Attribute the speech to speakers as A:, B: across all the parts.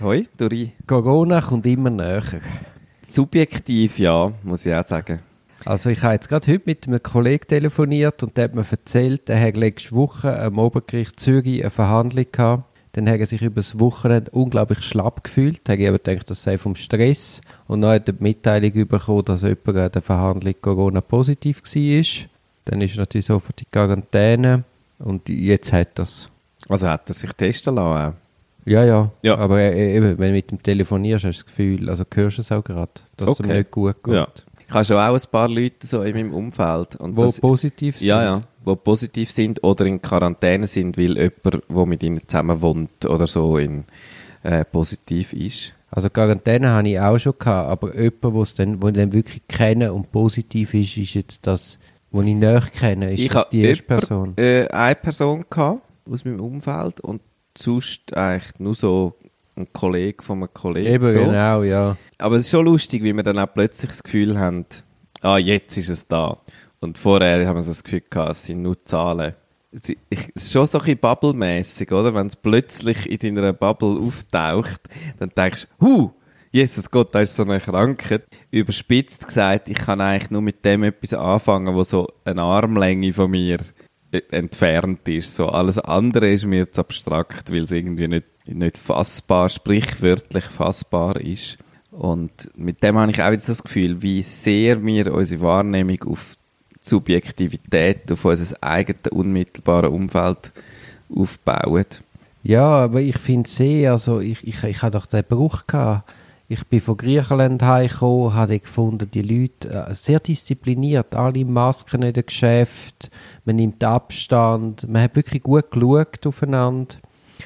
A: Hoi, Duri.
B: Corona kommt immer näher.
A: Subjektiv, ja, muss ich auch sagen.
B: Also ich habe jetzt gerade heute mit einem Kollegen telefoniert und der hat mir erzählt, er hat letzte Woche am Obergericht Zürich eine Verhandlung gehabt. Dann hat er sich über das Wochenende unglaublich schlapp gefühlt. Er hat aber gedacht, das sei vom Stress. Und dann hat er die Mitteilung bekommen, dass jemand an der Verhandlung Corona-positiv war. Dann ist natürlich sofort die Quarantäne. Und jetzt hat er es.
A: Also hat er sich testen lassen?
B: Ja, ja.
A: Ja.
B: Aber äh, eben, wenn du mit ihm telefonierst, hast du das Gefühl, also hörst du es auch gerade, dass es ihm
A: Okay.
B: nicht gut geht.
A: Ja. Ich habe schon auch ein paar Leute so in meinem Umfeld. Und
B: Wo
A: das,
B: positiv sind.
A: Ja, ja. Die positiv sind oder in Quarantäne sind, weil jemand, der mit ihnen zusammen wohnt oder so, in, äh, positiv ist.
B: Also Quarantäne habe ich auch schon gehabt, aber jemand, wo's dann, wo ich dann wirklich kenne und positiv ist, ist jetzt das, wo ich näher kenne, ist
A: ich
B: das
A: habe
B: die erste Person.
A: Äh, eine Person gehabt aus meinem Umfeld und sonst eigentlich nur so ein Kollege von einem Kollegen.
B: Eben,
A: so.
B: genau, ja.
A: Aber es ist schon lustig, wie wir dann auch plötzlich das Gefühl haben, ah, jetzt ist es da. Und vorher haben wir so das Gefühl gehabt, es sind nur Zahlen. Es ist- schon so ein bisschen Bubble-mässig, oder? Wenn es plötzlich in deiner Bubble auftaucht, dann denkst du, huh, Jesus Gott, da ist so eine Krankheit. Überspitzt gesagt, ich kann eigentlich nur mit dem etwas anfangen, was so eine Armlänge von mir entfernt ist. So alles andere ist mir zu abstrakt, weil es irgendwie nicht, nicht fassbar, sprichwörtlich fassbar ist. Und mit dem habe ich auch so das Gefühl, wie sehr wir unsere Wahrnehmung auf Subjektivität, auf unser eigenes unmittelbares Umfeld aufbauen.
B: Ja, aber ich finde sehr, also ich, ich, ich hatte doch den Bruch gehabt. Ich bin von Griechenland heimgekommen, habe gefunden, die Leute äh, sehr diszipliniert, alle Masken in den Geschäft, man nimmt Abstand, man hat wirklich gut geschaut aufeinander,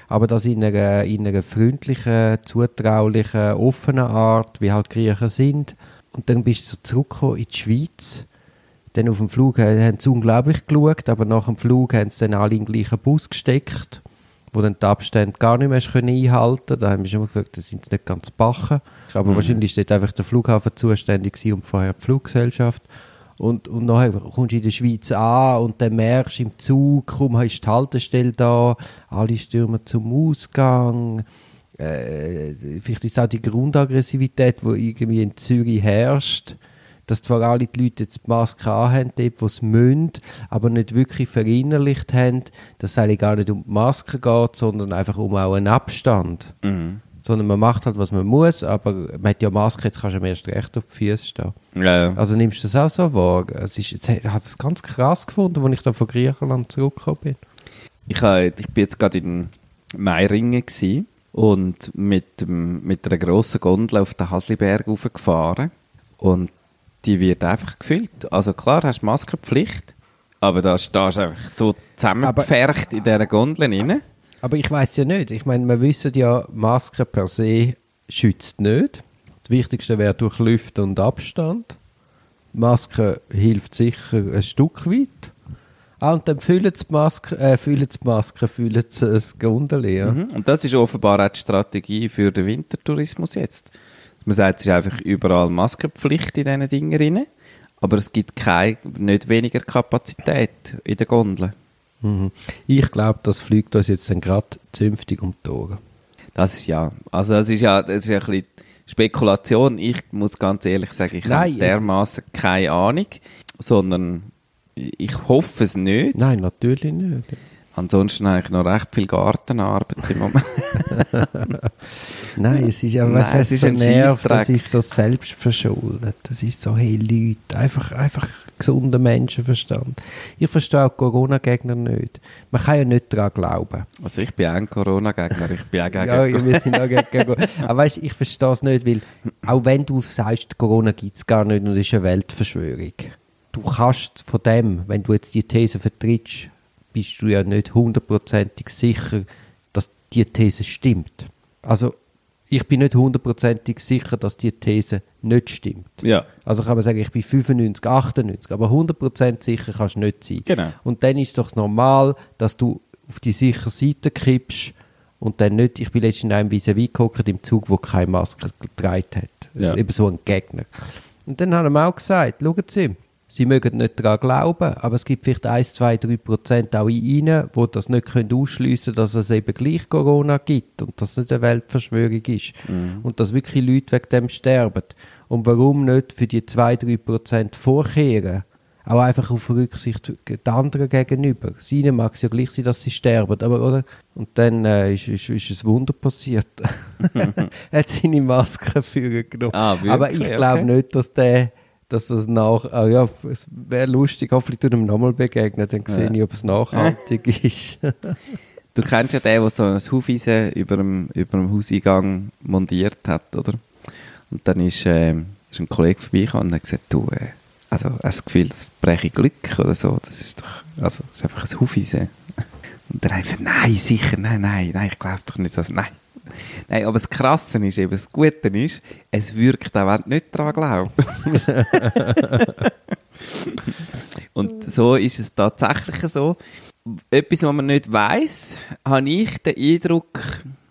B: aber das in einer, in einer freundlichen, zutraulichen, offenen Art, wie halt Griechen sind. Und dann bist du so zurückgekommen in die Schweiz. Dann auf dem Flug äh, haben sie unglaublich geschaut, aber nach dem Flug haben sie dann alle in den gleichen Bus gesteckt, wo dann die Abstände gar nicht mehr können einhalten Da haben wir schon mal gesagt, da sind nicht ganz bachen. Aber wahrscheinlich ist dort einfach der Flughafen zuständig und vorher die Fluggesellschaft. Und, und nachher kommst du in der Schweiz an und dann merkst du im Zug, kaum ist die Haltestelle da, alle stürmen zum Ausgang. Äh, vielleicht ist es auch die Grundaggressivität, die irgendwie in Zürich herrscht dass zwar alle die Leute jetzt die Maske anhaben, dort, wo sie müssen, aber nicht wirklich verinnerlicht haben, dass es eigentlich gar nicht um die Maske geht, sondern einfach um auch einen Abstand. Sondern man macht halt, was man muss, aber man hat ja Maske, jetzt kannst du am erst recht auf die Füße stehen.
A: Ja,
B: Also nimmst du das auch so wahr? Es ist, jetzt hat es ganz krass gefunden, als ich da von Griechenland zurückgekommen bin.
A: Ich, habe, ich bin jetzt gerade in Meiringen und mit, mit einer grossen Gondel auf den Hasliberg raufgefahren und die wird einfach gefüllt. Also klar, hast Maskenpflicht, aber da stehst du einfach so zusammengepfercht in dieser Gondel rein.
B: Aber ich weiß ja nicht. Ich meine, wir wissen ja, Maske per se schützt nicht. Das Wichtigste wäre durch Lüften und Abstand. Die Maske hilft sicher ein Stück weit. Ah, und dann füllen sie die Maske, äh, füllen sie die Maske, füllen sie das Gondel, ja.
A: Mhm. Und das ist offenbar auch die Strategie für den Wintertourismus jetzt. Man sagt, es ist einfach überall Maskenpflicht in diesen Dingen rein, aber es gibt keine, nicht weniger Kapazität in den Gondeln.
B: Mhm. Ich glaube, das fliegt uns jetzt dann gerade zünftig um die Ohren.
A: Das ist ja, also das ist ja, das ist ja ein bisschen Spekulation. Ich muss ganz ehrlich sagen, ich
B: Nein,
A: habe dermaßen keine Ahnung, sondern ich hoffe es nicht.
B: Nein, natürlich nicht.
A: Ansonsten habe ich noch recht viel Gartenarbeit im Moment.
B: Nein, es ist ja,
A: Nein,
B: weißt,
A: es
B: was
A: ist
B: so
A: ein
B: nervt, das ist so selbstverschuldet. Das ist so, hey Leute, einfach, einfach gesunder Menschenverstand. Ich verstehe auch Corona-Gegner nicht. Man kann ja nicht daran glauben.
A: Also ich bin auch ein Corona-Gegner, ich bin auch gegen
B: Ja, wir sind auch gegen Corona. Aber weißt, ich verstehe es nicht, weil auch wenn du sagst, Corona gibt es gar nicht und es ist eine Weltverschwörung, du kannst von dem, wenn du jetzt die These vertrittst, bist du ja nicht hundertprozentig sicher, dass die These stimmt. Also ich bin nicht hundertprozentig sicher, dass die These nicht stimmt.
A: Ja.
B: Also kann man sagen, ich bin 95, 98, aber 100% sicher kannst du nicht sein.
A: Genau.
B: Und dann ist es doch normal, dass du auf die sichere Seite kippst und dann nicht, ich bin letztens in einem vis-à-vis gehockt im Zug, wo keine Maske getragen hat. Das
A: Ja.
B: ist eben so ein Gegner. Und dann haben wir auch gesagt, schauen Sie, Sie mögen nicht daran glauben, aber es gibt vielleicht 1, 2, 3 Prozent auch in Ihnen, die das nicht ausschliessen können, dass es eben gleich Corona gibt und dass es nicht eine Weltverschwörung ist. Und dass wirklich Leute wegen dem sterben. Und warum nicht für die 2, 3 Prozent vorkehren? Auch einfach auf Rücksicht den anderen gegenüber. Ihnen mag es ja gleich sein, dass sie sterben, aber oder? Und dann äh, ist, ist, ist ein Wunder passiert. er hat seine Maske für genommen.
A: Ah,
B: aber ich glaube
A: Okay.
B: nicht, dass der dass das nach, ah ja, es wäre lustig, hoffentlich tut ihm nochmal begegnen, dann sehe ich, ob es nachhaltig ist.
A: Du kennst ja den, der so ein Hufeisen über dem, über dem Hauseingang montiert hat, oder? Und dann ist, äh, ist ein Kollege vorbeigekommen und hat gesagt, du, äh, also hast du das Gefühl, das breche Glück oder so? Das ist doch, also, das ist einfach ein Hufeisen. Und dann hat er gesagt, nein, sicher, nein, nein, nein, ich glaube doch nicht, dass, nein. Nein, aber das Krasse ist eben, das Gute ist, es wirkt auch, wenn du nicht daran glaubst. Und so ist es tatsächlich so. Etwas, was man nicht weiß, habe ich den Eindruck,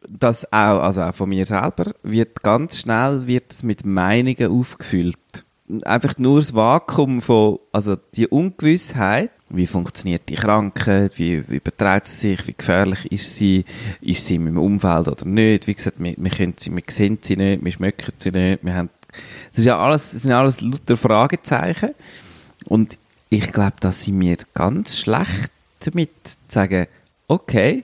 A: dass auch, also auch von mir selber, wird ganz schnell wird es mit Meinungen aufgefüllt. Einfach nur das Vakuum von, also die Ungewissheit, wie funktioniert die Krankheit, wie, wie überträgt sie sich, wie gefährlich ist sie, ist sie in meinem Umfeld oder nicht. Wie gesagt, wir, wir, sie, wir sehen sie nicht, wir schmecken sie nicht, wir haben, das ist ja alles, das sind alles lauter Fragezeichen. Und ich glaube, dass sie mir ganz schlecht damit sagen, okay,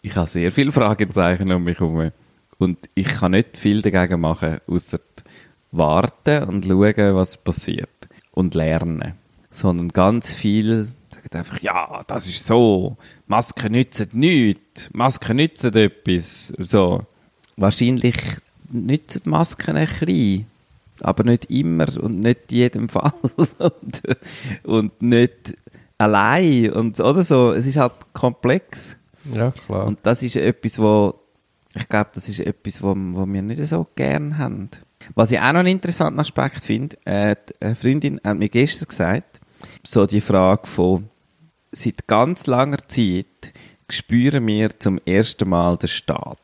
A: ich habe sehr viele Fragezeichen um mich herum. Und ich kann nicht viel dagegen machen, außer warten und schauen, was passiert. Und lernen. Sondern ganz viel sagen einfach, ja, das ist so. Masken nützen nichts. Masken nützen etwas. So. Wahrscheinlich nützen Masken ein bisschen. Aber nicht immer und nicht in jedem Fall. und, und nicht allein. Und, oder so. Es ist halt komplex.
B: ja, klar.
A: Und das ist etwas, wo ich glaube, das ist etwas, wo, wo wir nicht so gern haben. Was ich auch noch einen interessanten Aspekt finde, äh, eine Freundin hat mir gestern gesagt, so die Frage von, seit ganz langer Zeit spüren wir zum ersten Mal den Staat.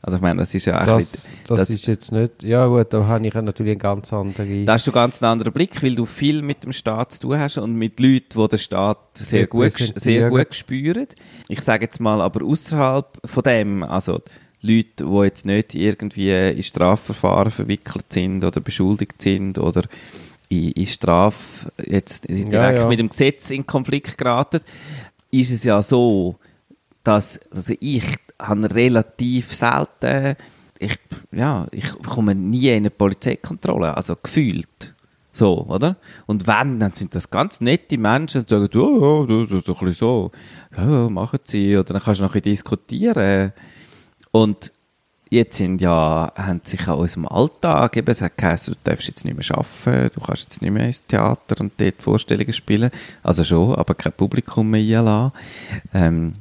A: Also ich meine, das ist ja
B: das,
A: bisschen-
B: das,
A: das-
B: ist jetzt nicht, ja gut, da habe ich natürlich eine ganz andere...
A: Da hast du ganz einen anderen Blick, weil du viel mit dem Staat zu tun hast und mit Leuten, die den Staat sehr gut,
B: Repräsentieren.
A: sehr gut spüren. Ich sage jetzt mal, aber außerhalb von dem, also Leute, die jetzt nicht irgendwie in Strafverfahren verwickelt sind oder beschuldigt sind oder in, in Straf jetzt direkt
B: ja.
A: mit dem Gesetz in Konflikt geraten, ist es ja so, dass also ich habe relativ selten ich, ja, ich komme nie in eine Polizeikontrolle, also gefühlt. So, oder? Und wenn, dann sind das ganz nette Menschen und sagen, ja, ja, das ist doch ein bisschen so. Ja, ja, machen sie. Oder dann kannst du noch ein bisschen diskutieren. Und jetzt sind ja, haben sich an unserem Alltag eben, es hat geheißen, du darfst jetzt nicht mehr arbeiten, du kannst jetzt nicht mehr ins Theater und dort Vorstellungen spielen. Also schon, aber kein Publikum mehr einlassen. Ähm,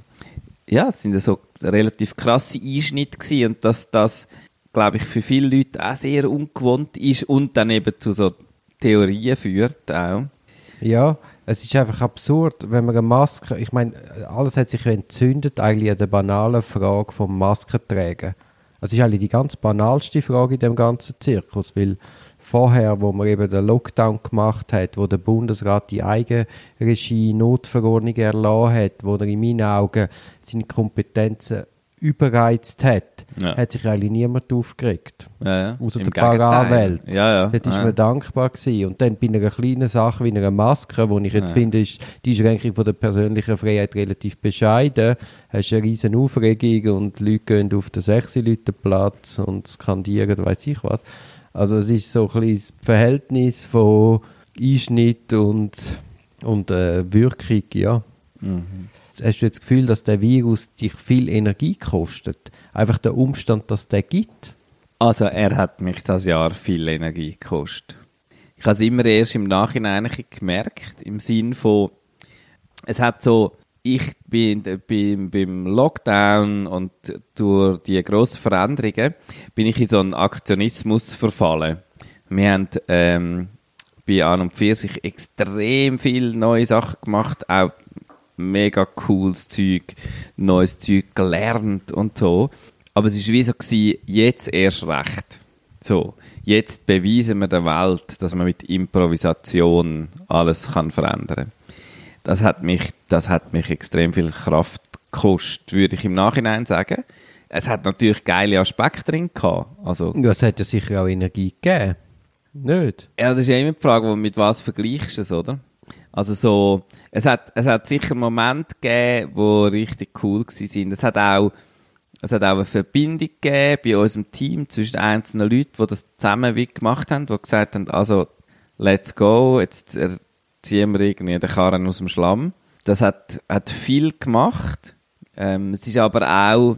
A: ja, es sind ja so relativ krasse Einschnitte gewesen und dass das, glaube ich, für viele Leute auch sehr ungewohnt ist und dann eben zu so Theorien führt auch.
B: Ja, es ist einfach absurd, wenn man eine Maske, ich meine, alles hat sich ja entzündet eigentlich an der banalen Frage vom Maskentragen. Also ist eigentlich die ganz banalste Frage in dem ganzen Zirkus, weil vorher, wo man eben den Lockdown gemacht hat, wo der Bundesrat die Eigenregie Notverordnung erlassen hat, wo er in meinen Augen seine Kompetenzen überreizt hat,
A: Ja.
B: hat sich eigentlich niemand aufgeregt.
A: Ja, ja.
B: Außer der.
A: Gegenteil. Ja, ja.
B: Dort war
A: ja.
B: man dankbar gewesen. Und dann bei einer kleinen Sache wie einer Maske, wo ich jetzt
A: Ja.
B: finde, ist die Einschränkung von der persönlichen Freiheit relativ bescheiden. Hast eine riesen Aufregung und Leute gehen auf den 6 Leute Platz und skandieren, weiß ich was. Also es ist so ein das Verhältnis von Einschnitt und, und äh, Wirkung, ja. Hast du das Gefühl, dass der Virus dich viel Energie kostet? Einfach der Umstand, dass der gibt?
A: Also er hat mich das Jahr viel Energie gekostet. Ich habe es immer erst im Nachhinein gemerkt, im Sinn von, es hat so ich bin beim, beim Lockdown und durch die grossen Veränderungen bin ich in so einen Aktionismus verfallen. Wir haben ähm, bei An und Pfirsich extrem viel neue Sachen gemacht, auch mega cooles Zeug, neues Zeug gelernt und so. Aber es war wie so, gewesen, jetzt erst recht. So, jetzt beweisen wir der Welt, dass man mit Improvisation alles kann verändern kann. Das hat mich, das hat mich extrem viel Kraft gekostet, würde ich im Nachhinein sagen. Es hat natürlich geile Aspekte drin gehabt. Also,
B: Ja, es hat ja sicher auch Energie gegeben. Nicht?
A: ja, das ist ja immer die Frage, mit was vergleichst du es, oder? Also so, es hat, es hat sicher Momente gegeben, die richtig cool sind. Es hat auch, es hat auch eine Verbindung gegeben bei unserem Team zwischen einzelnen Leuten, die das zusammen wie gemacht haben, die gesagt haben, also, let's go, jetzt ziehen wir irgendwie den Karren aus dem Schlamm. Das hat, hat viel gemacht. Ähm, es ist aber auch,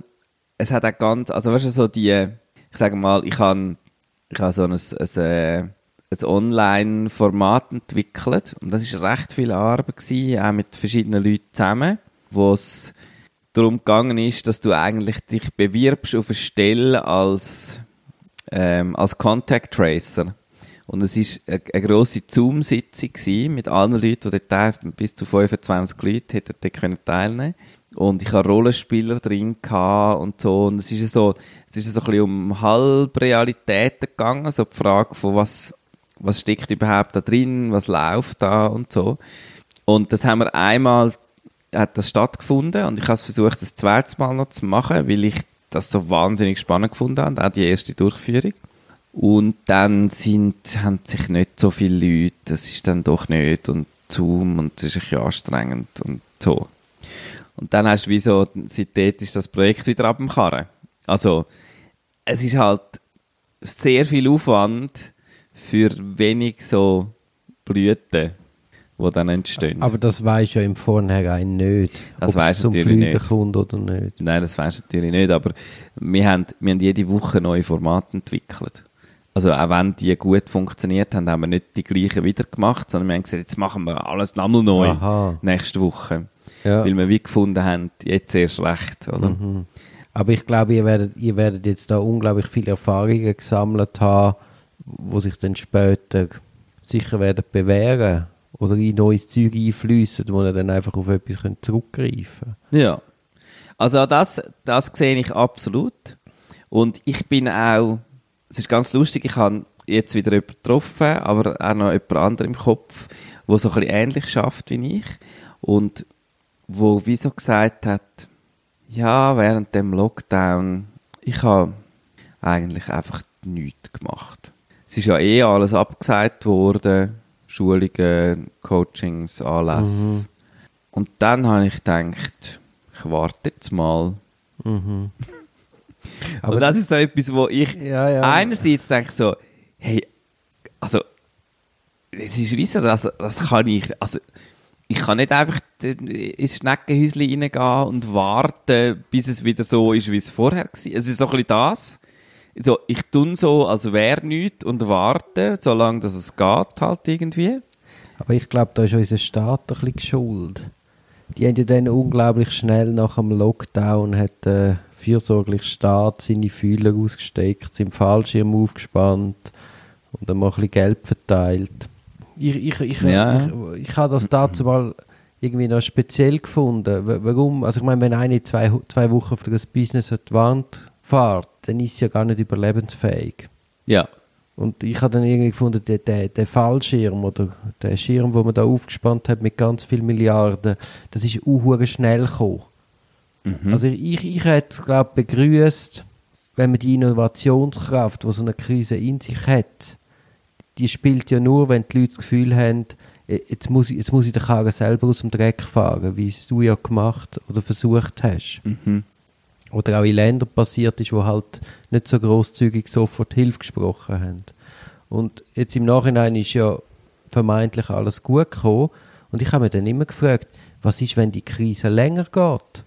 A: es hat auch ganz, also weißt du, so die, ich sage mal, ich habe ich habe so ein, ein, äh, ein Online-Format entwickelt und das ist recht viel Arbeit gewesen, auch mit verschiedenen Leuten zusammen, wo es darum gegangen ist, dass du eigentlich dich bewirbst auf eine Stelle als, ähm, als Contact Tracer. Und es ist eine, eine grosse Zoom-Sitzung mit allen Leuten, die dort bis zu 25 Leute hätten dort können teilnehmen und ich hatte Rollenspieler drin und so. Und es ist so, es ist so ein bisschen um Halbrealitäten gegangen, so die Frage von was, was steckt überhaupt da drin, was läuft da und so. Und das haben wir einmal, hat das stattgefunden und ich habe es versucht, das zweite Mal noch zu machen, weil ich das so wahnsinnig spannend gefunden habe, auch die erste Durchführung. Und dann sind, haben sich nicht so viele Leute, das ist dann doch nicht und Zoom und es ist ein bisschen anstrengend und so. Und dann hast du wie so, seitdem ist das Projekt wieder ab dem Karren. Also, es ist halt sehr viel Aufwand für wenig so Blüten, die dann entstehen.
B: Aber das weiß ja im Vornherein nicht,
A: Das
B: ob es zum Fliegen
A: nicht.
B: kommt oder nicht.
A: Nein, das du natürlich nicht, aber wir haben, wir haben jede Woche neue Formate entwickelt. Also auch wenn die gut funktioniert haben, haben wir nicht die gleichen wieder gemacht, sondern wir haben gesagt, jetzt machen wir alles nochmal neu
B: Aha.
A: nächste Woche.
B: Ja.
A: Weil wir wie gefunden haben, jetzt erst recht, oder?
B: Mhm. Aber ich glaube, ihr werdet, ihr werdet jetzt da unglaublich viele Erfahrungen gesammelt haben, wo sich dann später sicher werden bewähren oder in neues Zeug einfließen, wo ihr dann einfach auf etwas zurückgreifen
A: Ja. Also das, das sehe ich absolut. Und ich bin auch, es ist ganz lustig, ich habe jetzt wieder jemanden getroffen, aber auch noch jemand anderen im Kopf, wo so ein bisschen ähnlich schafft wie ich. Und wo wie so gesagt hat, ja, während dem Lockdown, ich habe eigentlich einfach nichts gemacht. Es ist ja eh alles abgesagt worden, Schulungen, Coachings, Anlässe. Und dann habe ich gedacht, ich warte jetzt mal.
B: Mhm.
A: Aber das ist so etwas, wo ich
B: Ja, ja.
A: einerseits denke so, hey, also, es ist wie so, das, das kann ich, also, ich kann nicht einfach ins Schneckenhäuschen reingehen und warten, bis es wieder so ist, wie es vorher war. Es ist so ein bisschen das. So, ich tue so, als wäre nichts und warte, solange dass es geht halt irgendwie.
B: Aber ich glaube, da ist unser Staat ein bisschen geschuld. Die haben ja dann unglaublich schnell nach dem Lockdown hat der fürsorgliche Staat seine Fühler ausgesteckt, seinen Fallschirm aufgespannt und dann mal ein bisschen Geld verteilt. Ich, ich, ich,
A: Ja.
B: ich, ich habe das dazu mal irgendwie noch speziell gefunden. Wa- Warum? Also ich meine, wenn eine zwei, zwei Wochen für das Business Wand fährt, dann ist sie ja gar nicht überlebensfähig.
A: Ja.
B: Und ich habe dann irgendwie gefunden, der, der, der Fallschirm oder der Schirm, den man da aufgespannt hat mit ganz vielen Milliarden, das ist unhuere schnell gekommen. Also ich, ich hätte es, glaube begrüßt, wenn man die Innovationskraft, die so eine Krise in sich hat, die spielt ja nur, wenn die Leute das Gefühl haben, jetzt muss ich, jetzt muss ich den Karren selber aus dem Dreck fahren, wie es du ja gemacht oder versucht hast.
A: Mhm.
B: Oder auch in Ländern passiert ist, wo halt nicht so großzügig sofort Hilfe gesprochen haben. Und jetzt im Nachhinein ist ja vermeintlich alles gut gekommen. Und ich habe mir dann immer gefragt, was ist, wenn die Krise länger geht?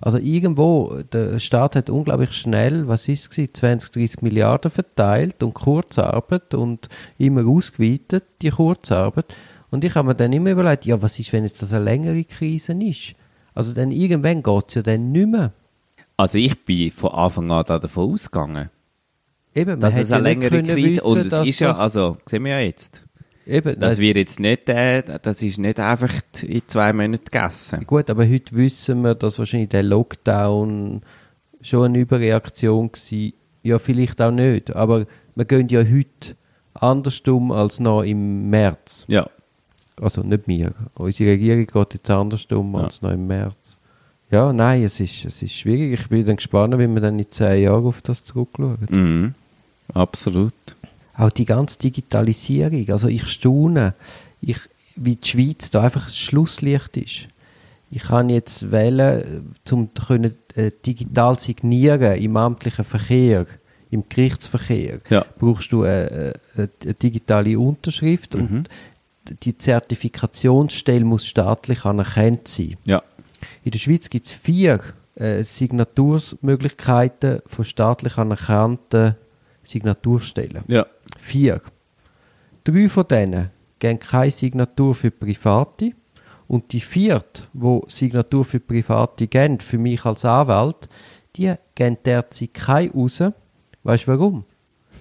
B: Also irgendwo, der Staat hat unglaublich schnell, was ist es gewesen, 20, 30 Milliarden verteilt und Kurzarbeit und immer ausgeweitet, die Kurzarbeit. Und ich habe mir dann immer überlegt, ja, was ist, wenn jetzt das eine längere Krise ist? Also dann irgendwann geht es ja dann nicht mehr.
A: Also ich bin von Anfang an da davon ausgegangen,
B: Eben,
A: dass es eine
B: ja
A: längere Krise
B: wissen,
A: und es ist ja, also sehen wir ja jetzt,
B: eben,
A: das wird jetzt nicht, äh, das ist nicht einfach in zwei Monaten gegessen.
B: Gut, aber heute wissen wir, dass wahrscheinlich der Lockdown schon eine Überreaktion war. Ja, vielleicht auch nicht, aber wir gehen ja heute anders um als noch im März.
A: Ja,
B: Also nicht wir. Unsere Regierung geht jetzt anders um
A: Ja.
B: als noch im März. Ja, nein, es ist, es ist schwierig. Ich bin dann gespannt, wie wir dann in zehn Jahren auf das zurückschauen.
A: mhm. absolut.
B: Auch die ganze Digitalisierung. Also ich staune, ich, wie die Schweiz da einfach das Schlusslicht ist. Ich kann jetzt wählen, um können, äh, digital signieren im amtlichen Verkehr, im Gerichtsverkehr.
A: Ja.
B: Brauchst du äh, äh, eine digitale Unterschrift und die Zertifikationsstelle muss staatlich anerkannt sein.
A: Ja,
B: In der Schweiz gibt es vier äh, Signatursmöglichkeiten von staatlich anerkannten Signaturstellen.
A: ja,
B: Vier. Drei von denen geben keine Signatur für Private. Und die vierte, wo Signatur für Private geben, für mich als Anwalt, die geben derzeit keine raus. Weißt du warum?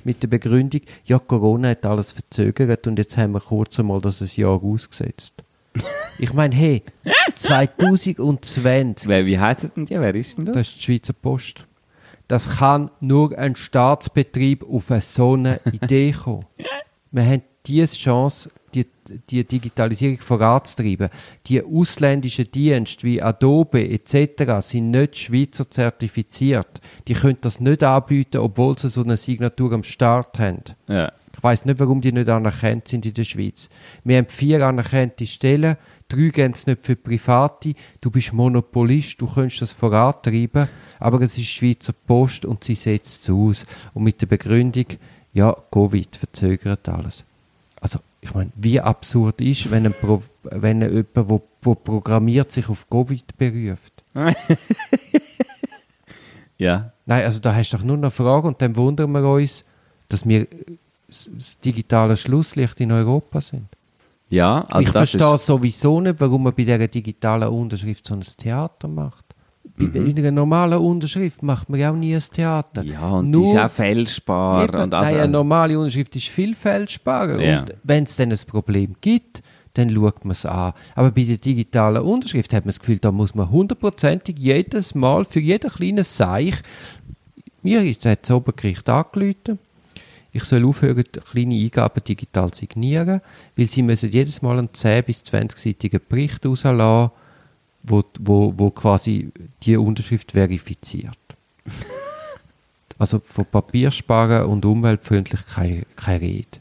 B: Mit der Begründung, ja, Corona hat alles verzögert und jetzt haben wir kurz einmal das ein Jahr ausgesetzt. Ich meine, hey, 2020,
A: Wer, wie heisst denn die, wer ist denn das?
B: das ist die Schweizer Post. Das kann nur ein Staatsbetrieb auf eine so eine Idee kommen. Wir haben diese Chance, die, die Digitalisierung voranzutreiben. Die ausländischen Dienste wie Adobe etc. sind nicht Schweizer zertifiziert. Die können das nicht anbieten, obwohl sie so eine Signatur am Start haben.
A: Ja,
B: Ich weiß nicht, warum die nicht anerkannt sind in der Schweiz. Wir haben vier anerkannte Stellen, drei gehen es nicht für Private. Du bist Monopolist, du könntest das vorantreiben, aber es ist die Schweizer Post und sie setzt es aus. Und mit der Begründung, ja, Covid verzögert alles. Also, ich meine, wie absurd ist, wenn ein Pro wenn jemand, wo, wo programmiert, sich auf Covid beruft.
A: ja,
B: Nein, also da hast du doch nur eine Frage und dann wundern wir uns, dass wir das digitale Schlusslicht in Europa sind.
A: ja, also
B: ich
A: das
B: verstehe
A: ist,
B: sowieso nicht, warum man bei dieser digitalen Unterschrift so ein Theater macht. Bei bei einer normalen Unterschrift macht man ja auch nie ein Theater.
A: Mhm. ja, und
B: Nur,
A: die ist auch fälschbar
B: Eben,
A: und also,
B: nein, eine normale Unterschrift ist viel fälschbarer.
A: Ja.
B: Und wenn es dann ein Problem gibt, dann schaut man es an. Aber bei der digitalen Unterschrift hat man das Gefühl, da muss man hundertprozentig jedes Mal für jeden kleinen Seich, mir ist das Obergericht angerufen, ich soll aufhören, kleine Eingaben digital signieren, weil sie müssen jedes Mal einen 10- bis 20-seitigen Bericht rauslassen, wo, wo, wo quasi die Unterschrift verifiziert. also von Papiersparen und umweltfreundlich keine, keine Rede.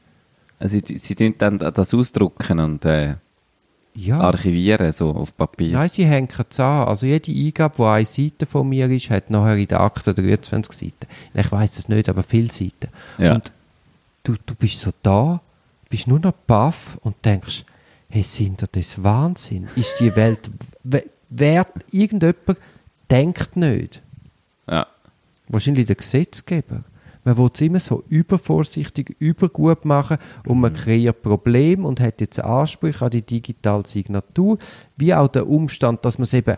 A: also sie, sie tun dann das ausdrucken und äh,
B: Ja,
A: archivieren, so auf Papier.
B: nein, sie hängen es an. Also jede Eingabe, die eine Seite von mir ist, hat nachher in der Akte 23 Seiten. Ich weiß das nicht, aber viele Seiten.
A: Ja.
B: Und du, du bist so da, bist nur noch baff und denkst, hey, sind das das Wahnsinn? Ist die Welt, wer, wer irgendjemand denkt nicht.
A: Ja.
B: Wahrscheinlich der Gesetzgeber. Man will es immer so übervorsichtig, übergut machen und man kreiert Probleme und hat jetzt Ansprüche an die digitale Signatur, wie auch der Umstand, dass man es eben,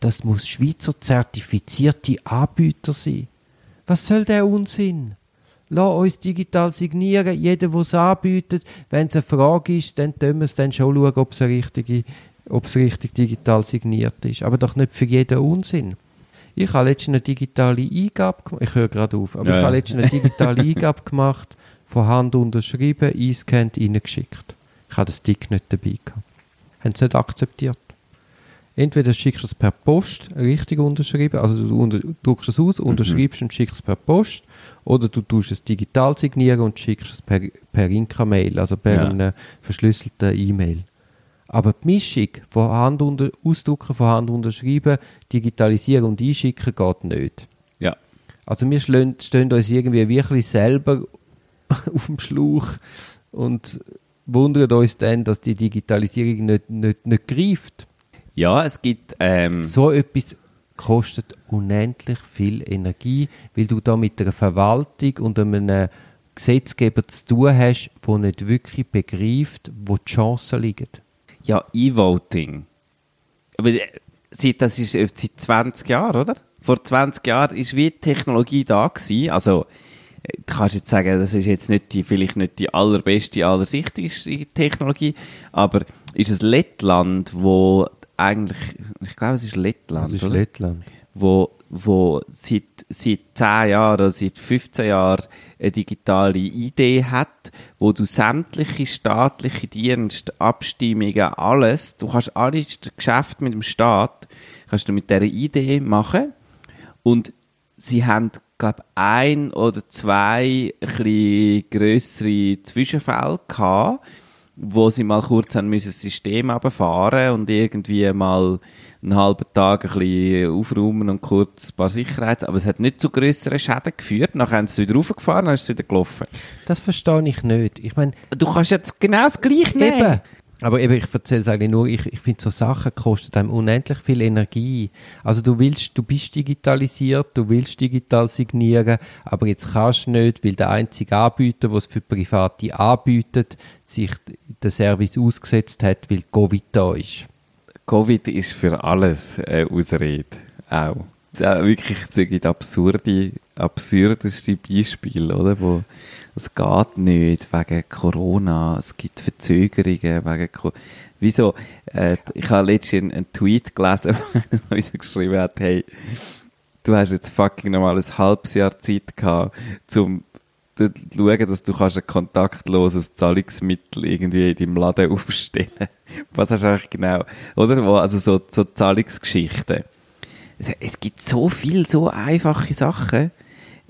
B: das muss Schweizer zertifizierte Anbieter sein. Was soll der Unsinn? Lass uns digital signieren, jeder, der es anbietet. Wenn es eine Frage ist, dann tun wir es dann schon schauen, ob es, es richtig digital signiert ist. Aber doch nicht für jeden Unsinn. Ich habe letztens eine digitale Eingabe gemacht. Ich höre gerade auf. Aber
A: Ja,
B: ich habe letztens eine digitale Eingabe gemacht, von Hand unterschrieben, eingescannt, reingeschickt. Ich habe den Stick nicht dabei gehabt. Haben sie nicht akzeptiert. Entweder schickst du es per Post, richtig unterschrieben, also du unter, druckst es aus, unterschreibst und schickst es per Post, oder du tust es digital signieren und schickst es per, per Inka-Mail, also per
A: Ja.
B: einer verschlüsselten E-Mail. Aber die Mischung von Hand unter, ausdrucken, von Hand unterschreiben, digitalisieren und einschicken geht nicht.
A: Ja.
B: Also wir schlön- stehen uns irgendwie wirklich selber auf dem Schlauch und wundern uns dann, dass die Digitalisierung nicht, nicht, nicht greift.
A: Ja, es gibt, ähm,
B: So etwas kostet unendlich viel Energie, weil du da mit einer Verwaltung und einem Gesetzgeber zu tun hast, der nicht wirklich begreift, wo die Chancen liegen.
A: ja, E-Voting. Aber äh, das ist äh, seit 20 Jahren, oder? Vor 20 Jahren ist wie die Technologie da gewesen. Also, äh, du kannst jetzt sagen, das ist jetzt nicht die, vielleicht nicht die allerbeste, allersichtigste Technologie, aber ist es Lettland, wo eigentlich, ich glaube, es ist Lettland,
B: Das ist
A: oder?
B: Lettland.
A: wo, wo seit, seit 10 Jahren oder seit 15 Jahren eine digitale Idee hat, wo du sämtliche staatliche Dienste, Abstimmungen, alles, du kannst alles Geschäft mit dem Staat, kannst du mit dieser Idee machen und sie haben, glaube ein oder zwei ein grössere Zwischenfälle gehabt, wo sie mal kurz haben müssen das System runterfahren und irgendwie mal einen halben Tag ein bisschen aufräumen und kurz ein paar Sicherheits... Aber es hat nicht zu grösseren Schäden geführt. Nachher haben sie wieder raufgefahren, dann ist es wieder gelaufen.
B: Das verstehe ich nicht. Ich meine,
A: Du kannst jetzt genau das Gleiche nehmen.
B: Eben. Aber eben, ich erzähle es eigentlich nur, ich, ich finde, so Sachen kosten einem unendlich viel Energie. Also du willst, du bist digitalisiert, du willst digital signieren, aber jetzt kannst du nicht, weil der einzige Anbieter, der es für Private anbietet, sich den Service ausgesetzt hat, weil Covid da ist.
A: Covid ist für alles eine Ausrede. Auch. Ja, wirklich, es gibt absurde, absurdeste Beispiele, oder? Wo es geht nicht wegen Corona, es gibt Verzögerungen wegen Co Wieso? Äh, ich habe letztens einen, Tweet gelesen, wo einer geschrieben hat, hey, du hast jetzt fucking nochmal ein halbes Jahr Zeit gehabt, um zu schauen, dass du kannst ein kontaktloses Zahlungsmittel irgendwie in deinem Laden aufstellen Was hast du eigentlich genau? Oder? Also so, so Zahlungsgeschichten. Es, gibt so viel so einfache Sachen.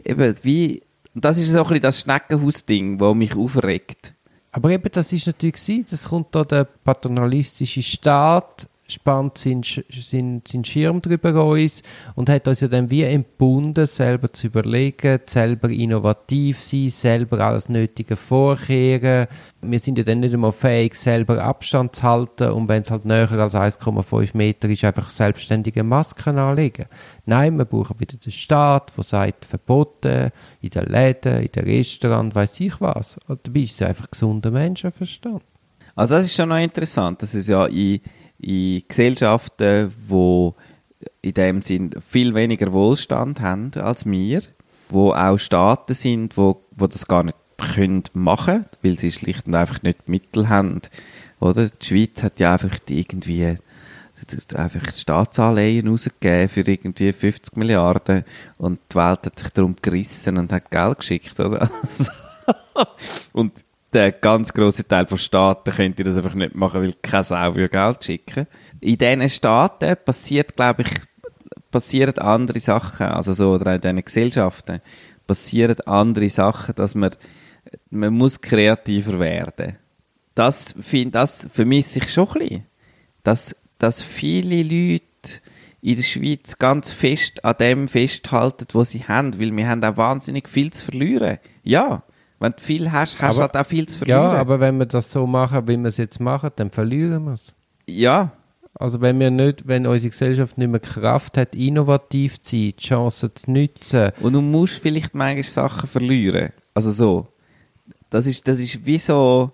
A: Eben, wie, und das ist so ein bisschen das Schneckenhaus-Ding, das mich aufregt.
B: Aber eben, das ist natürlich gewesen, das kommt da der paternalistische Staat, spannt seinen, seinen, seinen Schirm drüber uns und hat uns ja dann wie entbunden, selber zu überlegen, selber innovativ sein, selber alles Nötige vorkehren. Wir sind ja dann nicht einmal fähig, selber Abstand zu halten und wenn es halt näher als 1,5 Meter ist, einfach selbstständige Masken anlegen. Nein, wir brauchen wieder den Staat, der sagt, verboten, in den Läden, in den Restaurants, weiß ich was. Dabei ist es einfach gesunder Menschenverstand.
A: Also das ist schon noch interessant, dass es ja in, in Gesellschaften, wo in dem Sinn viel weniger Wohlstand haben als wir, wo auch Staaten sind, wo, wo das gar nicht können machen, weil sie schlicht und einfach nicht Mittel haben. Oder? Die Schweiz hat ja einfach irgendwie einfach Staatsanleihen rausgegeben für irgendwie 50 Milliarden und die Welt hat sich darum gerissen und hat Geld geschickt, oder? und der ganz große Teil von Staaten könnte das einfach nicht machen, weil keine Sau will Geld schicken. In diesen Staaten passiert, glaube ich, passieren andere Sachen, also so, oder in diesen Gesellschaften passieren andere Sachen, dass man, man muss kreativer werden. Das, find, das vermisse ich schon ein bisschen. Dass, dass viele Leute in der Schweiz ganz fest an dem festhalten, was sie haben, weil wir haben auch wahnsinnig viel zu verlieren. Ja, wenn du viel hast, hast du halt auch viel zu verlieren.
B: Ja, aber wenn wir das so machen, wie wir es jetzt machen, dann verlieren wir es.
A: ja,
B: Also wenn wir nicht, wenn unsere Gesellschaft nicht mehr Kraft hat, innovativ zu sein, die Chancen zu nutzen,
A: Und du musst vielleicht manchmal Sachen verlieren. Also so. Das ist, das ist wie so,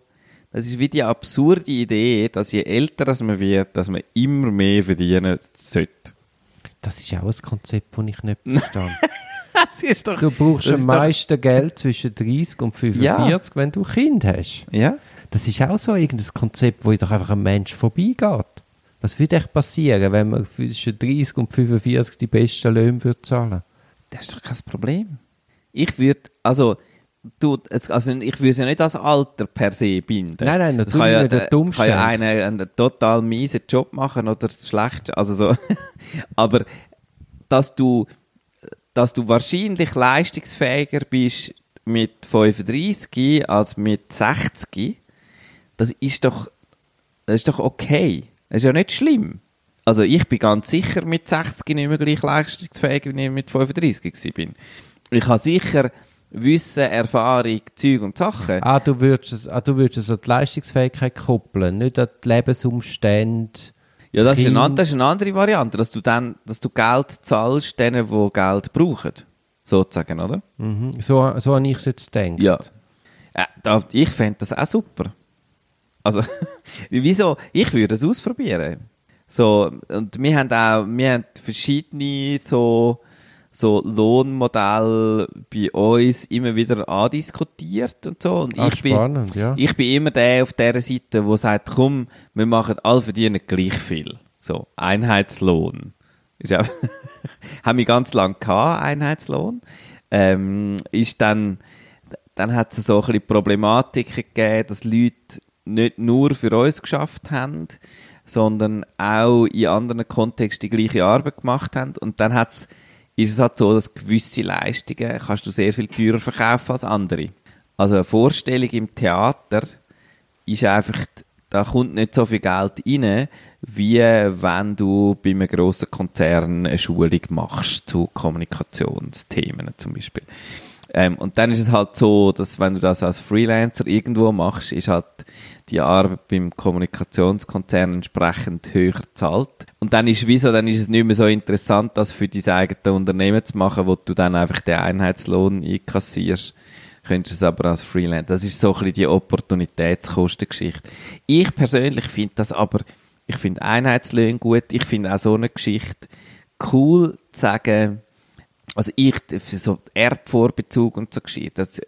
A: das ist wie die absurde Idee, dass je älter man wird, dass man immer mehr verdienen sollte.
B: das ist auch ein Konzept, das ich nicht verstehe.
A: Doch,
B: Du brauchst am
A: ist doch-
B: meisten Geld zwischen 30 und 45, wenn du ein Kind hast.
A: Ja.
B: Das ist auch so irgendein Konzept, wo doch einfach ein Mensch vorbeigeht. Was würde echt passieren, wenn man zwischen 30 und 45 die besten Löhne würde zahlen
A: Das ist doch kein Problem. Ich würde, also, du, also ich würde es ja nicht als Alter per se binden.
B: Nein, nein,
A: Das
B: natürlich
A: kann ja,
B: nicht, der
A: äh, kann ja einer einen total miesen Job machen oder schlecht, also so. Aber, dass du, dass du wahrscheinlich leistungsfähiger bist mit 35 als mit 60, das ist doch, das ist doch okay. Das ist ja nicht schlimm. Also ich bin ganz sicher mit 60 nicht mehr gleich leistungsfähig, wie ich mit 35 gewesen bin. Ich habe sicher Wissen, Erfahrung, Zeug und Sachen.
B: Ah, du würdest es, ah, du würdest es an die Leistungsfähigkeit koppeln, nicht an die Lebensumstände.
A: Ja, das ist, eine, das ist eine andere Variante, dass du dann, dass du Geld zahlst denen, die Geld brauchen. Sozusagen, oder?
B: Mhm. So, so habe ich es jetzt gedacht.
A: Ja. Äh, ich fände das auch super. Also, wieso? Ich würde es ausprobieren. So, und wir haben auch, wir haben verschiedene so, so Lohnmodelle bei uns immer wieder andiskutiert und so. Und
B: Ah,
A: ich bin,
B: spannend, ja.
A: ich bin immer der auf der Seite, wo sagt, komm, wir machen alle verdienen gleich viel. So, Einheitslohn. Ist ja, haben wir ganz lange gehabt, Einheitslohn. Ähm, ist dann, dann hat es so ein bisschen Problematiken gegeben, dass Leute nicht nur für uns geschafft haben, sondern auch in anderen Kontexten die gleiche Arbeit gemacht haben. Und dann hat's, ist es halt so, dass gewisse Leistungen kannst du sehr viel teurer verkaufen als andere. Also eine Vorstellung im Theater ist einfach, da kommt nicht so viel Geld rein, wie wenn du bei einem grossen Konzern eine Schulung machst zu Kommunikationsthemen zum Beispiel. Ähm, und dann ist es halt so, dass wenn du das als Freelancer irgendwo machst, ist halt die Arbeit beim Kommunikationskonzern entsprechend höher zahlt. Und dann ist wieso, dann ist es nicht mehr so interessant, das für dein eigenes Unternehmen zu machen, wo du dann einfach den Einheitslohn einkassierst. Könntest es aber als Freelancer. Das ist so ein bisschen die Opportunitätskostengeschichte. Ich persönlich finde das aber, ich finde Einheitslöhne gut. Ich finde auch so eine Geschichte cool zu sagen, also ich, so Erbvorbezug und so Geschichte, das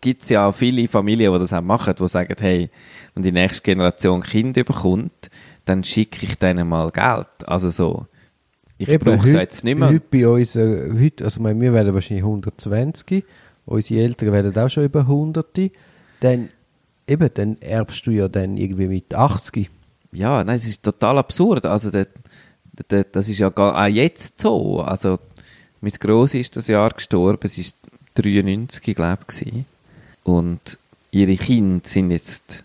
A: gibt es ja auch viele Familien, die das auch machen, die sagen, hey, wenn die nächste Generation Kind bekommt, dann schicke ich denen mal Geld. Also so, ich brauche es jetzt nicht mehr.
B: Heute bei uns, äh, heute, also meine, wir werden wahrscheinlich 120, unsere Eltern werden auch schon über 100. Dann, eben, dann erbst du ja dann irgendwie mit 80.
A: Ja, nein, es ist total absurd. Also das, das, das ist ja gar, auch jetzt so. Also mein Gross ist das Jahr gestorben, es ist 93, glaube ich. Und ihre Kinder sind jetzt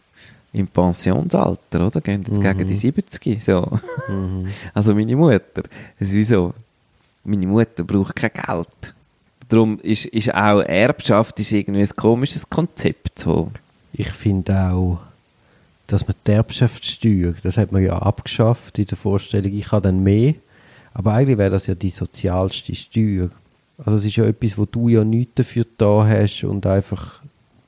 A: im Pensionsalter, oder? Gehen jetzt gegen die 70. So. Also meine Mutter. Es ist wie so, meine Mutter braucht kein Geld. Darum ist, ist auch Erbschaft ist irgendwie ein komisches Konzept. So.
B: Ich finde auch, dass man die Erbschaftssteuer, das hat man ja abgeschafft in der Vorstellung, ich habe dann mehr. Aber eigentlich wäre das ja die sozialste Steuer. Also es ist ja etwas, wo du ja nichts dafür da hast und einfach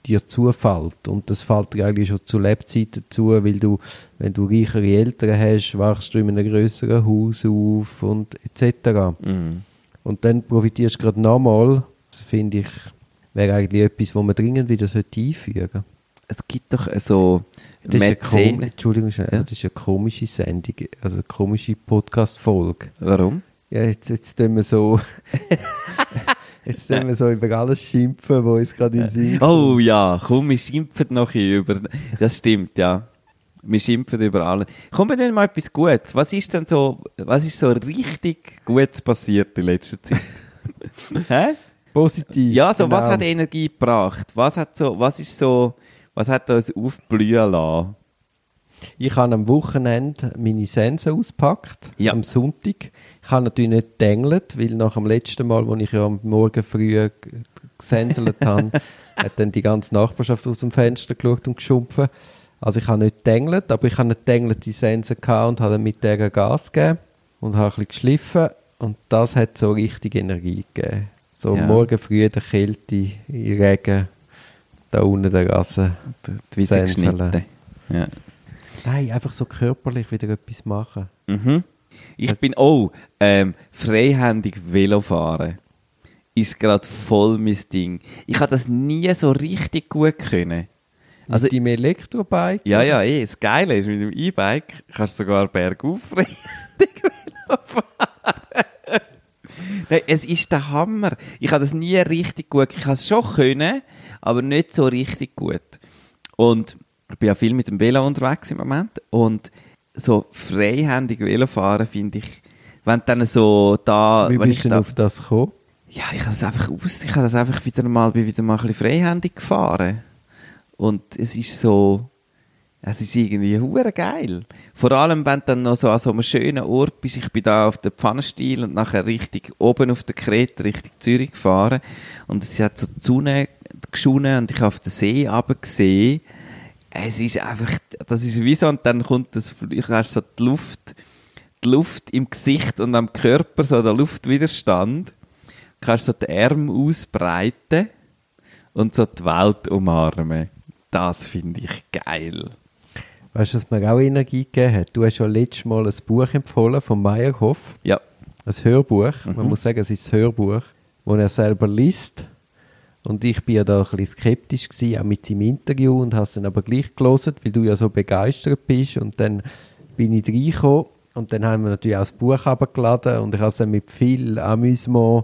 B: dir zufällt. Und das fällt dir eigentlich schon zu Lebzeiten zu, weil du, wenn du reichere Eltern hast, wachst du in einem größeren Haus auf und etc.
A: Mm.
B: Und dann profitierst du gerade nochmal. Das finde ich, wäre eigentlich etwas, was man dringend wieder einführen sollte.
A: Es gibt doch so
B: Das ist, eine Entschuldigung,
A: Ja.
B: das ist eine komische Sendung, also eine komische Podcast-Folge.
A: Warum?
B: Ja, jetzt, jetzt tun wir so, jetzt tun wir so über alles schimpfen, wo uns gerade in den Sinn
A: Oh ja, komm, wir schimpfen noch ein über. Das stimmt, ja. Wir schimpfen über alles. Komm, wir tun mal etwas Gutes. Was ist denn so, was ist so richtig Gutes passiert in letzter Zeit? Hä?
B: Positiv.
A: Ja, so, was
B: genau.
A: hat Energie gebracht? Was hat so, was ist so, was hat uns aufblühen lassen?
B: Ich habe am Wochenende meine Sense ausgepackt,
A: Ja.
B: am Sonntag. Ich habe natürlich nicht gedengelt, weil nach dem letzten Mal, als ich ja am Morgen früh gesenselt habe, hat dann die ganze Nachbarschaft aus dem Fenster geschaut und geschumpfen. Also ich habe nicht gedengelt, aber ich habe eine gedengelte Sense gehabt und habe dann mit der Gas gegeben und habe ein bisschen geschliffen und das hat so richtig Energie gegeben. So
A: Ja.
B: morgen früh der Kälte, Regen, da unten der Gasse.
A: Die
B: Senseln.
A: geschnitten. Ja.
B: Nein, einfach so körperlich wieder etwas machen.
A: Mhm. Ich bin, oh, ähm, freihändig Velofahren ist gerade voll mein Ding. Ich habe das nie so richtig gut können.
B: Also mit deinem Elektrobike?
A: ja, ja, eh, das Geile ist, mit dem E-Bike kannst du sogar bergauf freihändig Velofahren. Nein, es ist der Hammer. Ich habe das nie richtig gut. Ich habe es schon können, aber nicht so richtig gut. Und ich bin ja viel mit dem Velo unterwegs im Moment. Und so freihändig Velofahren finde ich, wenn dann so da,
B: Wie bist du
A: da,
B: auf das gekommen?
A: ja, ich habe das einfach aus, ich habe das einfach wieder mal, bin wieder mal ein bisschen freihändig gefahren. Und es ist so, es ist irgendwie hure geil. Vor allem, wenn du dann noch so an so einem schönen Ort bist. Ich bin da auf der Pfannenstiel und nachher richtig oben auf der Kreta, Richtung Zürich gefahren. Und es hat so die Sonne geschonen und ich habe auf den See gesehen. Es ist einfach, das ist wie so, und dann kommt das, ich hast so die Luft, die Luft im Gesicht und am Körper, so der Luftwiderstand. Du kannst so die Arme ausbreiten und so die Welt umarmen. Das finde ich geil.
B: Weißt du, was mir auch Energie gegeben hat? Du hast ja letztes Mal ein Buch empfohlen von Meyerhoff,
A: Ja.
B: ein Hörbuch. Man muss sagen, es ist das Hörbuch, das er selber liest. Und ich bin ja da ein bisschen skeptisch gewesen, auch mit seinem Interview und habe es dann aber gleich gelesen, weil du ja so begeistert bist. Und dann bin ich reingekommen und dann haben wir natürlich auch das Buch abgeladen und ich habe es dann mit viel Amüsement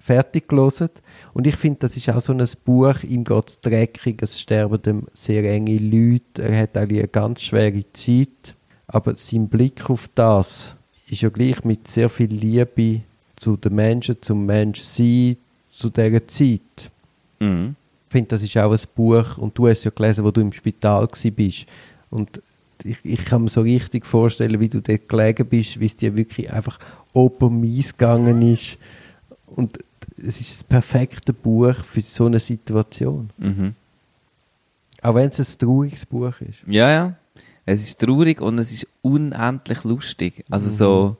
B: fertig gelesen. Und ich finde, das ist auch so ein Buch, ihm geht es dreckig, es sterben ihm sehr enge Leute, er hat eigentlich eine ganz schwere Zeit. Aber sein Blick auf das ist ja gleich mit sehr viel Liebe zu den Menschen, zum Menschsein, zu dieser Zeit.
A: Mhm.
B: Ich finde, das ist auch ein Buch, und du hast es ja gelesen, wo du im Spital bist. Und ich, ich kann mir so richtig vorstellen, wie du dort gelegen bist, wie es dir wirklich einfach oben mies gegangen ist. Und es ist das perfekte Buch für so eine Situation.
A: Mhm.
B: Auch wenn es ein trauriges Buch ist.
A: Ja, ja. Es ist traurig und es ist unendlich lustig. Also so,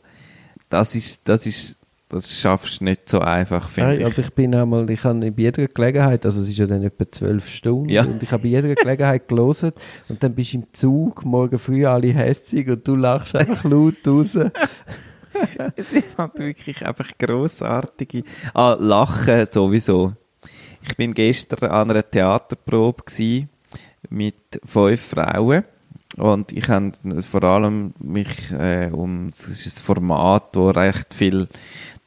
A: das ist, das ist, das schaffst du nicht so einfach, finde ich.
B: also ich bin einmal, ich habe bei jeder Gelegenheit, also es ist ja dann etwa zwölf Stunden,
A: Ja.
B: und ich habe bei jeder Gelegenheit gelesen und dann bist du im Zug, morgen früh alle hässig und du lachst einfach laut raus.
A: Sie hat wirklich einfach grossartige. Ah, Lachen sowieso. Ich bin gestern an einer Theaterprobe mit fünf Frauen und ich habe vor allem mich äh, um es ist ein Format, wo recht viel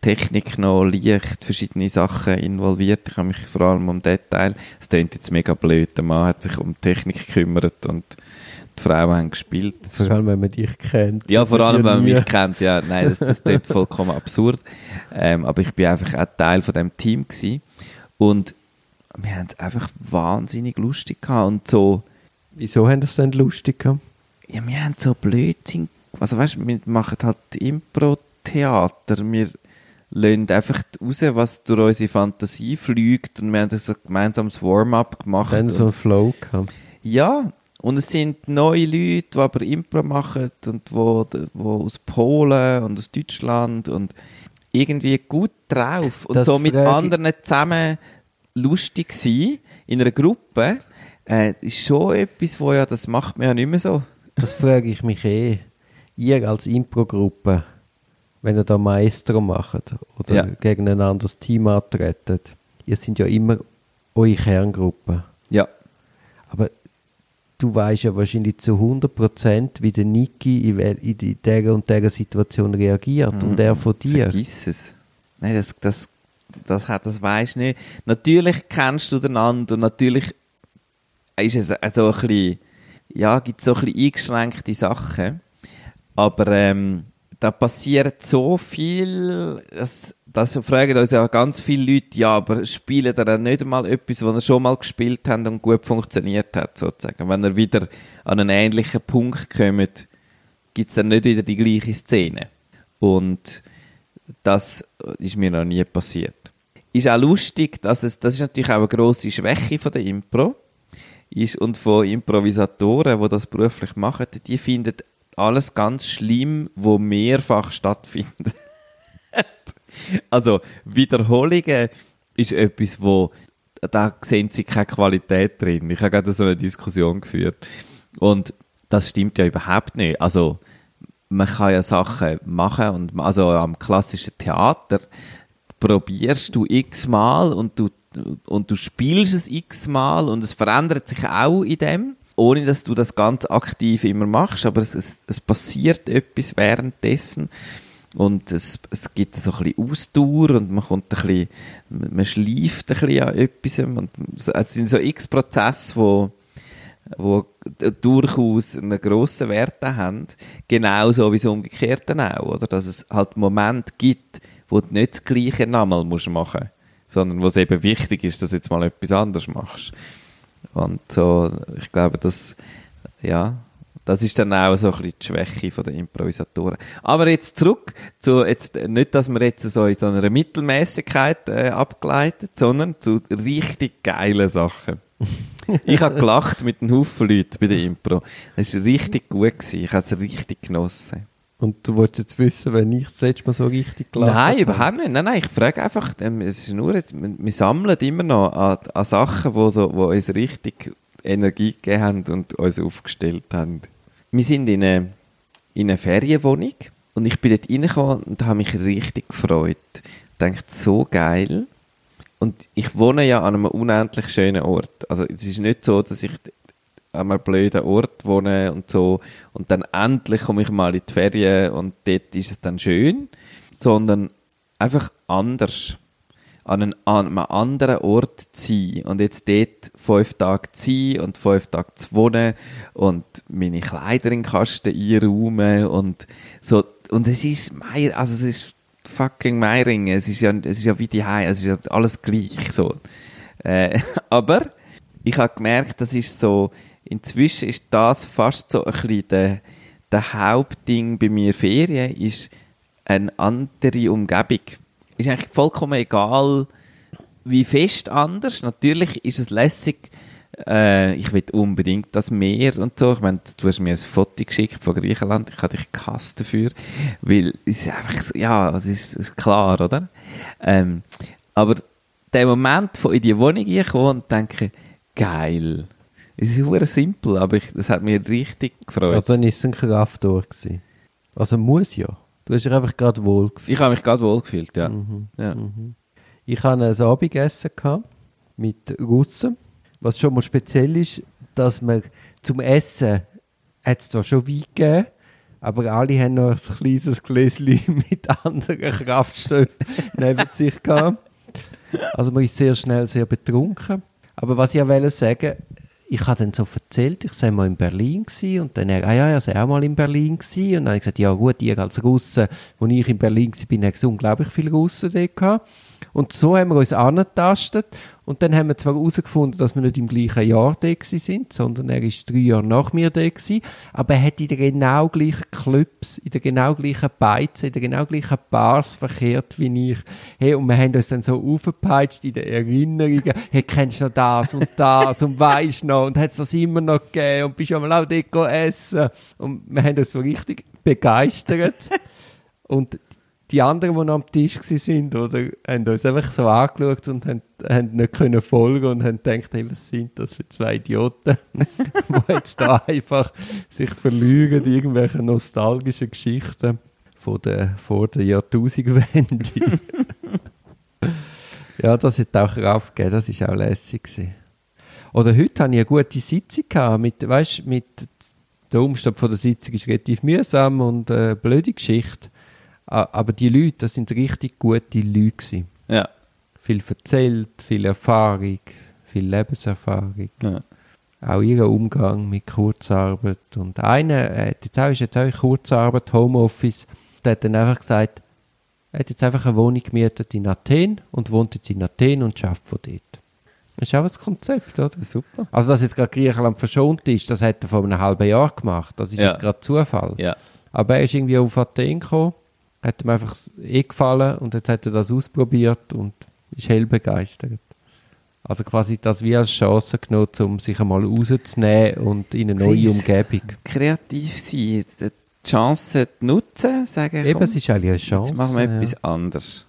A: Technik noch liegt, verschiedene Sachen involviert. Ich habe mich vor allem um Detail. Es klingt jetzt mega blöd. Der Mann hat sich um Technik gekümmert und die Frauen haben gespielt.
B: Vor allem, wenn man dich kennt.
A: ja, vor allem, wenn man mich kennt, ja, nein, das, das klingt vollkommen absurd. Ähm, aber ich bin einfach auch Teil von dem Team gewesen. Und wir haben es einfach wahnsinnig lustig gehabt und so,
B: Wieso haben das denn lustig gehabt?
A: ja, wir haben so Blödsinn, also weißt du, wir machen halt Impro-Theater, wir lassen einfach raus, was durch unsere Fantasie fliegt und wir haben so ein gemeinsames Warm-up gemacht.
B: Dann so
A: und-
B: ein Flow gehabt.
A: Ja, und es sind neue Leute, die aber Impro machen und wo, wo aus Polen und aus Deutschland und irgendwie gut drauf und
B: Das
A: so mit anderen zusammen lustig sein in einer Gruppe, äh, ist schon etwas, wo ja, das macht man ja nicht mehr so.
B: Das frage ich mich eh. Ihr als Impro-Gruppe, wenn ihr da Maestro macht oder
A: Ja.
B: gegen ein anderes Team antretet, ihr sind ja immer eure Kerngruppe.
A: Ja,
B: Aber du weißt ja wahrscheinlich zu 100%, wie der Niki in, in die- dieser und dieser Situation reagiert und er von dir.
A: vergiss es. Nein, das, das, das, das weisst du nicht. Natürlich kennst du den anderen und natürlich ist es so ein bisschen, ja, gibt so ein bisschen eingeschränkte Sachen. Aber ähm, da passiert so viel, dass, das fragen uns ja ganz viele Leute, ja, aber spielen da dann nicht mal etwas, was ihr schon mal gespielt habt und gut funktioniert hat, sozusagen. Wenn ihr wieder an einen ähnlichen Punkt kommt, gibt es dann nicht wieder die gleiche Szene. Und das ist mir noch nie passiert. Ist auch lustig, dass es, das ist natürlich auch eine grosse Schwäche von der Impro ist, und von Improvisatoren, die das beruflich machen, die finden alles ganz schlimm, wo mehrfach stattfindet. also Wiederholungen ist etwas, wo da sehen sie keine Qualität drin. Ich habe gerade so eine Diskussion geführt und das stimmt ja überhaupt nicht. Also man kann ja Sachen machen und also am klassischen Theater probierst du x-mal und du, und du spielst es x-mal und es verändert sich auch in dem, ohne dass du das ganz aktiv immer machst, aber es, es, es passiert etwas währenddessen und es, es gibt so ein bisschen Ausdauer und man kommt ein bisschen, man schleift ein bisschen an etwas und es sind so x Prozesse, wo wo durchaus einen grossen Wert haben, genauso wie es umgekehrt dann auch, oder? Dass es halt Momente gibt, wo du nicht das Gleiche nochmal musst machen sondern wo es eben wichtig ist, dass du jetzt mal etwas anderes machst. Und so, ich glaube, das, ja, das ist dann auch so ein bisschen die Schwäche der Improvisatoren. Aber jetzt zurück zu, jetzt, nicht, dass wir jetzt so in so einer Mittelmäßigkeit äh, abgleitet, sondern zu richtig geilen Sachen. ich habe gelacht mit einem Haufen Leuten bei der Impro. Es war richtig gut. Gewesen. Ich habe es richtig genossen.
B: Und du wolltest jetzt wissen, wenn ich das letzte Mal so richtig gelacht
A: Nein,
B: habe.
A: überhaupt nicht. Nein, nein, ich frage einfach, ähm, es ist nur, wir, sammeln immer noch an, an Sachen, die so, wo uns richtig Energie gegeben haben und uns aufgestellt haben. wir sind in eine, in eine Ferienwohnung und ich bin dort reingekommen und habe mich richtig gefreut. Ich dachte, so geil. Und ich wohne ja an einem unendlich schönen Ort. Also es ist nicht so, dass ich an einem blöden Ort wohne und so. Und dann endlich komme ich mal in die Ferien und dort ist es dann schön, sondern einfach anders. An, einen, an einem anderen Ort zu sein und jetzt dort fünf Tage zu sein und fünf Tage zu wohnen und meine Kleider in den Kasten einräumen und so. Und es ist also es ist fucking Meiringen, es ist ja, es ist ja wie die es ist ja alles gleich so. Äh, aber ich habe gemerkt, das ist so, inzwischen ist das fast so ein bisschen der, der Hauptding bei mir Ferien, ist eine andere Umgebung. Ist eigentlich vollkommen egal, wie fest anders. Natürlich ist es lässig, äh, ich will unbedingt das Meer und so. Ich meine, du hast mir ein Foto geschickt von Griechenland, ich habe dich gehasst dafür, weil es ist einfach so, ja, das ist, ist klar, oder? Ähm, aber der Moment, von in die Wohnung gekommen und denke, geil. Es ist super simpel, aber ich, das hat mich richtig gefreut.
B: Also dann ist es ein Kraftort gewesen. Also muss ja. Du hast dich einfach gerade wohl gefühlt.
A: ich habe mich gerade wohl gefühlt, ja.
B: Mhm.
A: ja.
B: Ich hatte ein Abendessen gehabt mit Russen. Was schon mal speziell ist, dass man zum Essen hat es zwar schon Wein gegeben, aber alle haben noch ein kleines Gläschen mit anderen Kraftstoffen neben sich gehabt. Also man ist sehr schnell sehr betrunken. Aber was ich auch wollte sagen, ich habe dann so erzählt, ich sei mal in Berlin gsi und dann er, ah ja, ja, sei auch mal in Berlin gsi und dann habe ich gesagt, ja gut, ihr als Russen, wo ich in Berlin gsi bin, hat es unglaublich viele Russen dort gehabt. Und so haben wir uns angetastet und dann haben wir zwar herausgefunden, dass wir nicht im gleichen Jahr da sind, sondern er ist drei Jahre nach mir da gewesen, aber er hat in den genau gleichen Clubs, in den genau gleichen Beizen, in den genau gleichen Bars verkehrt wie ich. Hey, und wir haben uns dann so aufgepeitscht in den Erinnerungen, hey, kennst du noch das und das und weisst noch und hat es das immer noch gegeben und bist ja mal auch dort essen. Und wir haben uns so richtig begeistert. Und die anderen, die noch am Tisch sind, oder, haben uns einfach so angeschaut und haben, haben nicht können folgen und haben gedacht, hey, was sind das für zwei Idioten, die jetzt da einfach sich verlügen in irgendwelchen nostalgischen Geschichten von der, vor der Jahrtausendwende. ja, das hat auch Kraft gegeben, das war auch lässig. Gewesen. Oder heute hatte ich eine gute Sitzung mit, weißt, mit der Umstand von der Sitzung ist relativ mühsam und äh, blöde Geschichte. Aber die Leute, das sind richtig gute Leute. Gewesen.
A: Ja.
B: Viel erzählt, viel Erfahrung, viel Lebenserfahrung.
A: Ja.
B: Auch ihr Umgang mit Kurzarbeit. Und einer äh, jetzt auch, ist jetzt auch in Kurzarbeit, Homeoffice, der hat dann einfach gesagt, er hat jetzt einfach eine Wohnung gemietet in Athen und wohnt jetzt in Athen und arbeitet von dort. Das ist auch ein Konzept, oder?
A: Super.
B: Also, dass jetzt gerade Griechenland verschont ist, das hat er vor einem halben Jahr gemacht. Das ist
A: Ja.
B: jetzt gerade Zufall.
A: Ja.
B: Aber er ist irgendwie auf Athen gekommen, hat ihm einfach eh gefallen und jetzt hat er das ausprobiert und ist hell begeistert. Also quasi das wie als Chance genommen, um sich einmal rauszunehmen und in eine neue. Umgebung.
A: Kreativ sein, die Chance nutzen, sagen,
B: Eben,
A: komm,
B: es ist eigentlich eine Chance.
A: jetzt machen wir
B: ja.
A: etwas anderes.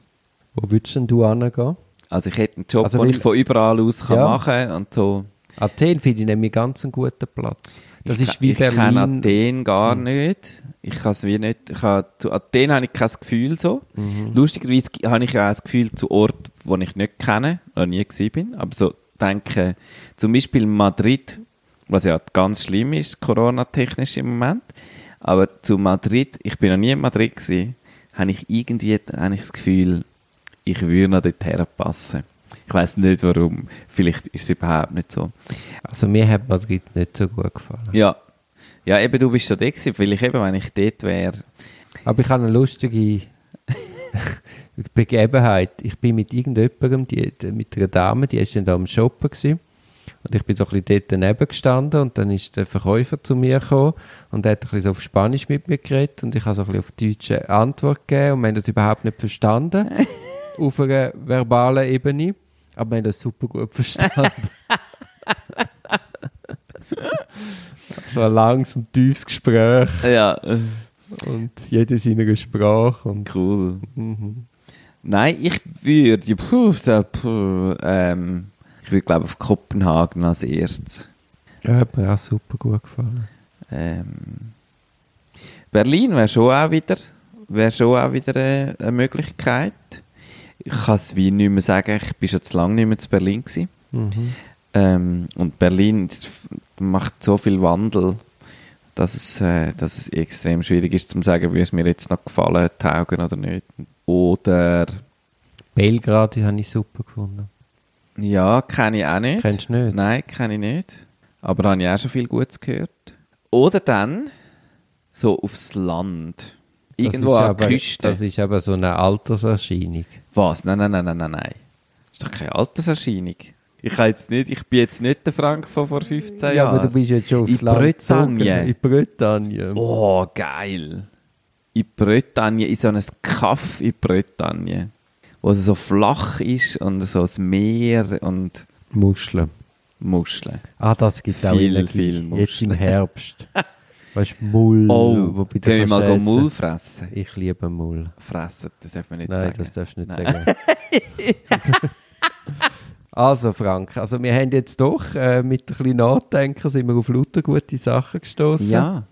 B: Wo würdest denn du hingehen?
A: Also ich hätte einen Job,
B: Also
A: den ich von überall aus kann
B: Ja.
A: machen und so.
B: Athen finde ich nämlich ganz einen guten Platz. Das
A: ich,
B: ist wie
A: ich kenne
B: Berlin.
A: Athen gar
B: Mhm.
A: nicht. Ich kann es wie nicht. Ich habe, zu Athen habe ich kein Gefühl so.
B: Mhm.
A: Lustigerweise habe ich auch ein Gefühl zu Orten, die ich nicht kenne, noch nie gewesen bin. Aber so denke, zum Beispiel Madrid, was ja ganz schlimm ist, Corona-technisch im Moment. Aber zu Madrid, ich bin noch nie in Madrid gewesen, habe ich irgendwie habe ich das Gefühl, ich würde noch dorthin passen. Ich weiß nicht warum. Vielleicht ist es überhaupt nicht so.
B: Also mir hat Madrid nicht so gut gefallen.
A: Ja. Ja, eben, du bist schon da gewesen, weil ich eben, wenn ich dort wäre,
B: Aber ich habe eine lustige Begebenheit. Ich bin mit irgendjemandem, die, mit einer Dame, die ist dann da am Shoppen gewesen. Und ich bin so ein bisschen dort daneben gestanden und dann ist der Verkäufer zu mir gekommen und er hat ein bisschen so auf Spanisch mit mir geredet und ich habe so ein bisschen auf deutsche Antwort gegeben und wir haben das überhaupt nicht verstanden auf einer verbalen Ebene. Aber wir haben das super gut verstanden. so ein langes und tiefes Gespräch
A: ja,
B: und jede in seiner Sprache und
A: cool.
B: Mhm.
A: Nein, ich würde, puh, puh, ähm, ich würde glaube auf Kopenhagen als erstes.
B: Ja, hat mir auch super gut gefallen.
A: Ähm, Berlin wäre schon auch wieder, wäre schon auch wieder äh, eine Möglichkeit. Ich kann es wie nicht mehr sagen, ich bin schon zu lange nicht mehr zu Berlin gewesen.
B: Mhm.
A: Ähm, und Berlin macht so viel Wandel, dass es, äh, dass es extrem schwierig ist zu sagen, wie es mir jetzt noch gefallen hat, taugen oder nicht. Oder,
B: Belgrad die habe ich super gefunden.
A: ja, kenne ich auch nicht.
B: Kennst du nicht?
A: Nein, kenne ich nicht. Aber habe ich auch schon viel Gutes gehört. Oder dann so aufs Land. Irgendwo an
B: aber,
A: der Küste.
B: Das ist aber so eine Alterserscheinung.
A: Was? Nein, nein, nein, nein, nein, nein. Das ist doch keine Alterserscheinung. Ich, kann jetzt nicht, ich bin jetzt nicht der Frank von vor 15 Jahren.
B: aber du bist jetzt schon aufs
A: In
B: Land
A: Bretagne.
B: In Bretagne.
A: Oh, geil. In Bretagne, in so einem Kaff in Bretagne, wo es so flach ist und so das Meer und
B: Muscheln.
A: Muscheln.
B: Ah, das gibt auch
A: Viel,
B: Energie.
A: viel
B: Jetzt
A: Muscheln.
B: im Herbst. weißt du, Mull.
A: Oh,
B: wo bei
A: können wir mal
B: essen.
A: Mull fressen?
B: Ich liebe Mull.
A: Fressen, das darf man nicht
B: Nein,
A: sagen.
B: das darfst du nicht
A: Nein.
B: sagen. also, Frank, also wir haben jetzt doch äh, mit ein bisschen Nachdenken sind wir auf lauter gute Sachen gestoßen,
A: Ja,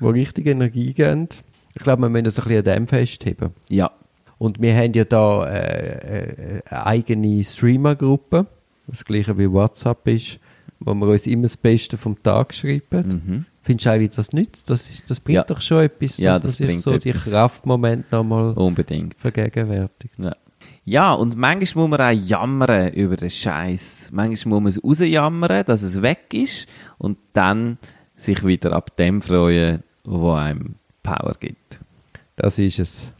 B: die richtig Energie geben. Ich glaube, wir müssen uns ein bisschen an dem festheben.
A: ja.
B: Und wir haben ja da äh, äh, eine eigene Streamer-Gruppe, das gleiche wie WhatsApp ist, wo wir uns immer das Beste vom Tag schreiben.
A: Mhm.
B: Findest du eigentlich, das nützt? Das, ist, das bringt
A: Ja.
B: doch schon etwas,
A: Ja,
B: dass
A: das
B: man sich so die
A: etwas.
B: Kraftmomente nochmal
A: Unbedingt.
B: vergegenwärtigt.
A: Ja. Ja, und manchmal muss man auch jammern über den Scheiß. Manchmal muss man es rausjammern, dass es weg ist und dann sich wieder ab dem freuen, wo einem Power gibt.
B: Das ist es.